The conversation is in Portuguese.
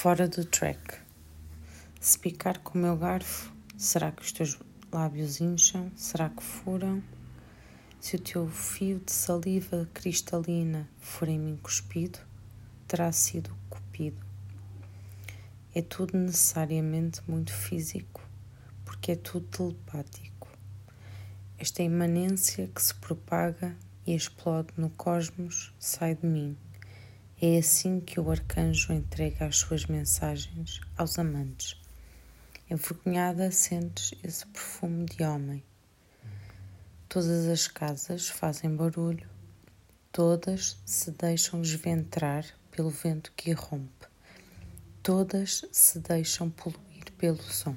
Fora do track. Se picar com o meu garfo, será que os teus lábios incham? Será que furam? Se o teu fio de saliva cristalina for em mim cuspido, terá sido cupido. É tudo necessariamente muito físico, porque é tudo telepático. Esta imanência que se propaga e explode no cosmos sai de mim é assim que o arcanjo entrega as suas mensagens aos amantes. Envergonhada sentes esse perfume de homem. Todas as casas fazem barulho, todas se deixam esventrar pelo vento que irrompe, todas se deixam poluir pelo som.